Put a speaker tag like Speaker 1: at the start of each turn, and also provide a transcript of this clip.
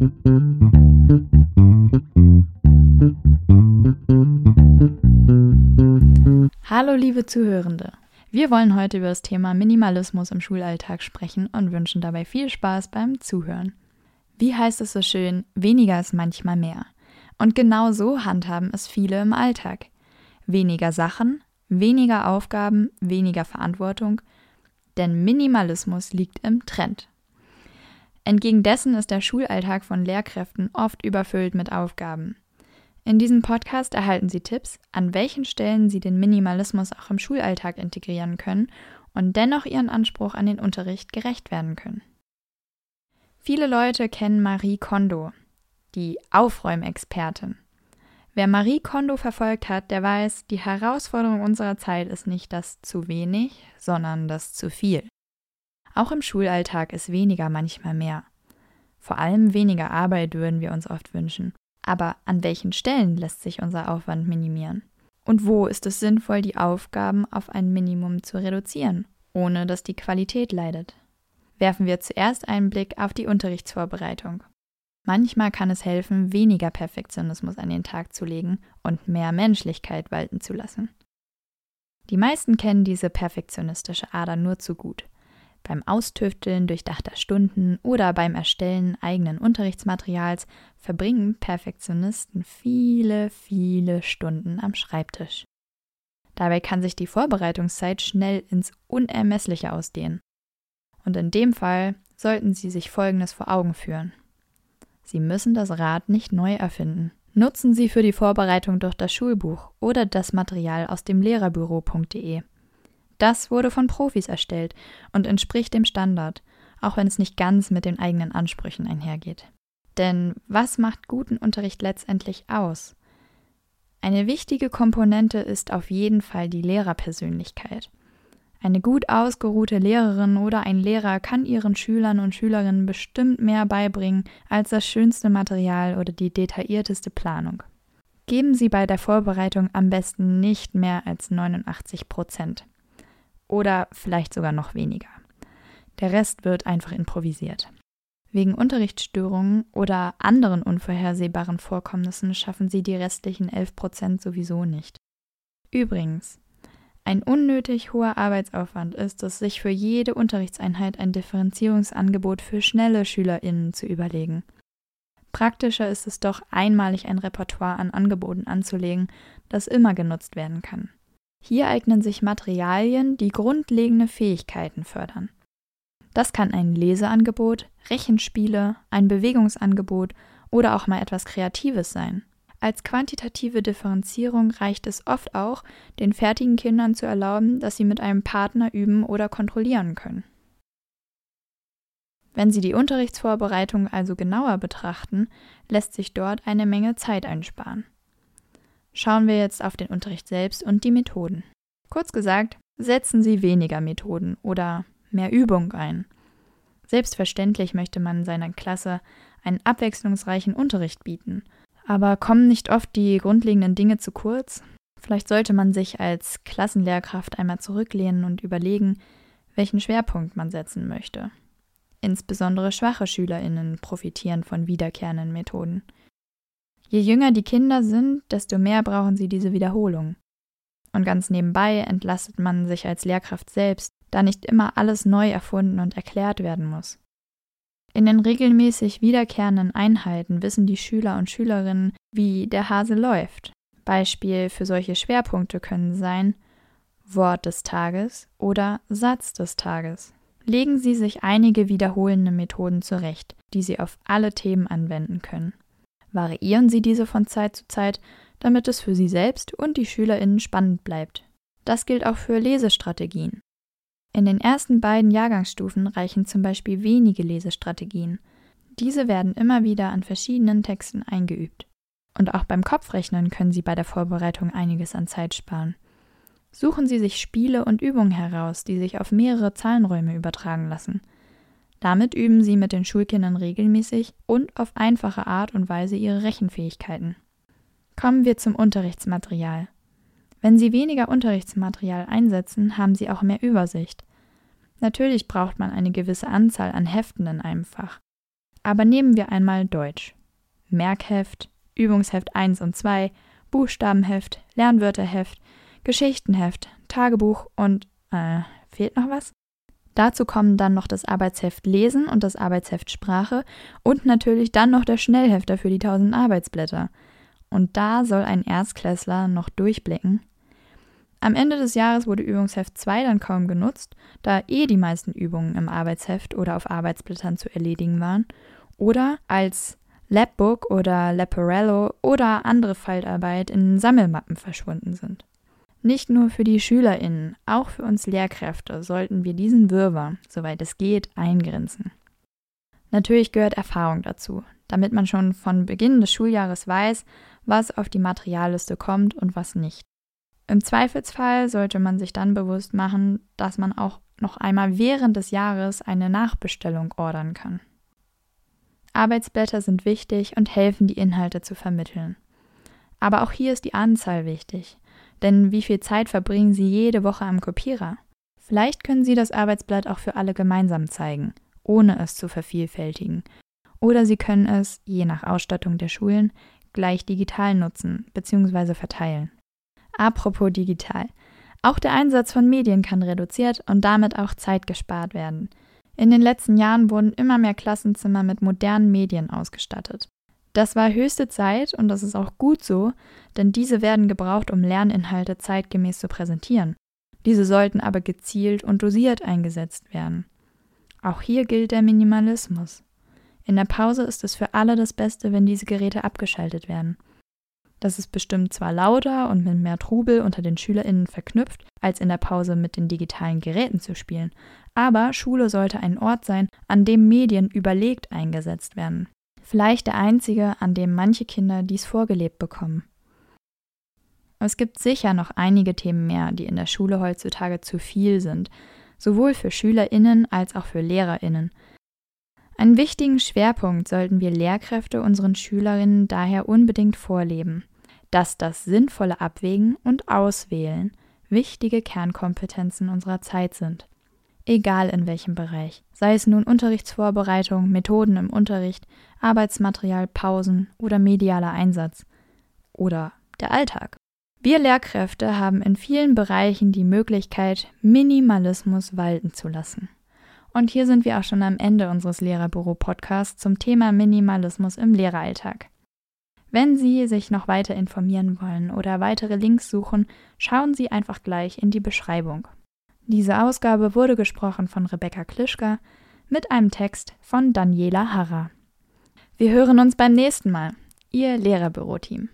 Speaker 1: Hallo liebe Zuhörende. Wir wollen heute über das Thema Minimalismus im Schulalltag sprechen und wünschen dabei viel Spaß beim Zuhören. Wie heißt es so schön, weniger ist manchmal mehr. Und genau so handhaben es viele im Alltag. Weniger Sachen, weniger Aufgaben, weniger Verantwortung, denn Minimalismus liegt im Trend. Entgegen dessen ist der Schulalltag von Lehrkräften oft überfüllt mit Aufgaben. In diesem Podcast erhalten Sie Tipps, an welchen Stellen Sie den Minimalismus auch im Schulalltag integrieren können und dennoch Ihren Anspruch an den Unterricht gerecht werden können. Viele Leute kennen Marie Kondo, die Aufräumexpertin. Wer Marie Kondo verfolgt hat, der weiß, die Herausforderung unserer Zeit ist nicht das zu wenig, sondern das zu viel. Auch im Schulalltag ist weniger manchmal mehr. Vor allem weniger Arbeit würden wir uns oft wünschen. Aber an welchen Stellen lässt sich unser Aufwand minimieren? Und wo ist es sinnvoll, die Aufgaben auf ein Minimum zu reduzieren, ohne dass die Qualität leidet? Werfen wir zuerst einen Blick auf die Unterrichtsvorbereitung. Manchmal kann es helfen, weniger Perfektionismus an den Tag zu legen und mehr Menschlichkeit walten zu lassen. Die meisten kennen diese perfektionistische Ader nur zu gut beim Austüfteln durchdachter Stunden oder beim Erstellen eigenen Unterrichtsmaterials verbringen Perfektionisten viele, viele Stunden am Schreibtisch. Dabei kann sich die Vorbereitungszeit schnell ins Unermessliche ausdehnen. Und in dem Fall sollten Sie sich Folgendes vor Augen führen. Sie müssen das Rad nicht neu erfinden. Nutzen Sie für die Vorbereitung durch das Schulbuch oder das Material aus dem Lehrerbüro.de. Das wurde von Profis erstellt und entspricht dem Standard, auch wenn es nicht ganz mit den eigenen Ansprüchen einhergeht. Denn was macht guten Unterricht letztendlich aus? Eine wichtige Komponente ist auf jeden Fall die Lehrerpersönlichkeit. Eine gut ausgeruhte Lehrerin oder ein Lehrer kann ihren Schülern und Schülerinnen bestimmt mehr beibringen als das schönste Material oder die detaillierteste Planung. Geben Sie bei der Vorbereitung am besten nicht mehr als 89 Prozent oder vielleicht sogar noch weniger. Der Rest wird einfach improvisiert. Wegen Unterrichtsstörungen oder anderen unvorhersehbaren Vorkommnissen schaffen sie die restlichen 11 Prozent sowieso nicht. Übrigens, ein unnötig hoher Arbeitsaufwand ist es, sich für jede Unterrichtseinheit ein Differenzierungsangebot für schnelle SchülerInnen zu überlegen. Praktischer ist es doch, einmalig ein Repertoire an Angeboten anzulegen, das immer genutzt werden kann. Hier eignen sich Materialien, die grundlegende Fähigkeiten fördern. Das kann ein Leseangebot, Rechenspiele, ein Bewegungsangebot oder auch mal etwas Kreatives sein. Als quantitative Differenzierung reicht es oft auch, den fertigen Kindern zu erlauben, dass sie mit einem Partner üben oder kontrollieren können. Wenn Sie die Unterrichtsvorbereitung also genauer betrachten, lässt sich dort eine Menge Zeit einsparen. Schauen wir jetzt auf den Unterricht selbst und die Methoden. Kurz gesagt, setzen Sie weniger Methoden oder mehr Übung ein. Selbstverständlich möchte man seiner Klasse einen abwechslungsreichen Unterricht bieten. Aber kommen nicht oft die grundlegenden Dinge zu kurz? Vielleicht sollte man sich als Klassenlehrkraft einmal zurücklehnen und überlegen, welchen Schwerpunkt man setzen möchte. Insbesondere schwache Schülerinnen profitieren von wiederkehrenden Methoden. Je jünger die Kinder sind, desto mehr brauchen sie diese Wiederholung. Und ganz nebenbei entlastet man sich als Lehrkraft selbst, da nicht immer alles neu erfunden und erklärt werden muss. In den regelmäßig wiederkehrenden Einheiten wissen die Schüler und Schülerinnen, wie der Hase läuft. Beispiel für solche Schwerpunkte können sein Wort des Tages oder Satz des Tages. Legen Sie sich einige wiederholende Methoden zurecht, die Sie auf alle Themen anwenden können variieren Sie diese von Zeit zu Zeit, damit es für Sie selbst und die SchülerInnen spannend bleibt. Das gilt auch für Lesestrategien. In den ersten beiden Jahrgangsstufen reichen zum Beispiel wenige Lesestrategien. Diese werden immer wieder an verschiedenen Texten eingeübt. Und auch beim Kopfrechnen können Sie bei der Vorbereitung einiges an Zeit sparen. Suchen Sie sich Spiele und Übungen heraus, die sich auf mehrere Zahlenräume übertragen lassen – damit üben sie mit den Schulkindern regelmäßig und auf einfache Art und Weise ihre Rechenfähigkeiten. Kommen wir zum Unterrichtsmaterial. Wenn Sie weniger Unterrichtsmaterial einsetzen, haben Sie auch mehr Übersicht. Natürlich braucht man eine gewisse Anzahl an Heften in einem Fach. Aber nehmen wir einmal Deutsch. Merkheft, Übungsheft 1 und 2, Buchstabenheft, Lernwörterheft, Geschichtenheft, Tagebuch und äh, fehlt noch was? Dazu kommen dann noch das Arbeitsheft Lesen und das Arbeitsheft Sprache und natürlich dann noch der Schnellhefter für die 1000 Arbeitsblätter. Und da soll ein Erstklässler noch durchblicken. Am Ende des Jahres wurde Übungsheft 2 dann kaum genutzt, da eh die meisten Übungen im Arbeitsheft oder auf Arbeitsblättern zu erledigen waren oder als Labbook oder Leporello oder andere Faltarbeit in Sammelmappen verschwunden sind. Nicht nur für die SchülerInnen, auch für uns Lehrkräfte sollten wir diesen Wirrwarr, soweit es geht, eingrenzen. Natürlich gehört Erfahrung dazu, damit man schon von Beginn des Schuljahres weiß, was auf die Materialliste kommt und was nicht. Im Zweifelsfall sollte man sich dann bewusst machen, dass man auch noch einmal während des Jahres eine Nachbestellung ordern kann. Arbeitsblätter sind wichtig und helfen, die Inhalte zu vermitteln. Aber auch hier ist die Anzahl wichtig. Denn wie viel Zeit verbringen Sie jede Woche am Kopierer? Vielleicht können Sie das Arbeitsblatt auch für alle gemeinsam zeigen, ohne es zu vervielfältigen. Oder Sie können es, je nach Ausstattung der Schulen, gleich digital nutzen bzw. verteilen. Apropos digital. Auch der Einsatz von Medien kann reduziert und damit auch Zeit gespart werden. In den letzten Jahren wurden immer mehr Klassenzimmer mit modernen Medien ausgestattet. Das war höchste Zeit und das ist auch gut so, denn diese werden gebraucht, um Lerninhalte zeitgemäß zu präsentieren. Diese sollten aber gezielt und dosiert eingesetzt werden. Auch hier gilt der Minimalismus. In der Pause ist es für alle das Beste, wenn diese Geräte abgeschaltet werden. Das ist bestimmt zwar lauter und mit mehr Trubel unter den SchülerInnen verknüpft, als in der Pause mit den digitalen Geräten zu spielen, aber Schule sollte ein Ort sein, an dem Medien überlegt eingesetzt werden vielleicht der einzige, an dem manche Kinder dies vorgelebt bekommen. Es gibt sicher noch einige Themen mehr, die in der Schule heutzutage zu viel sind, sowohl für Schülerinnen als auch für Lehrerinnen. Einen wichtigen Schwerpunkt sollten wir Lehrkräfte unseren Schülerinnen daher unbedingt vorleben, dass das sinnvolle Abwägen und Auswählen wichtige Kernkompetenzen unserer Zeit sind egal in welchem Bereich, sei es nun Unterrichtsvorbereitung, Methoden im Unterricht, Arbeitsmaterial, Pausen oder medialer Einsatz oder der Alltag. Wir Lehrkräfte haben in vielen Bereichen die Möglichkeit, Minimalismus walten zu lassen. Und hier sind wir auch schon am Ende unseres Lehrerbüro-Podcasts zum Thema Minimalismus im Lehreralltag. Wenn Sie sich noch weiter informieren wollen oder weitere Links suchen, schauen Sie einfach gleich in die Beschreibung. Diese Ausgabe wurde gesprochen von Rebecca Klischka mit einem Text von Daniela Harrer. Wir hören uns beim nächsten Mal. Ihr Lehrerbüro-Team.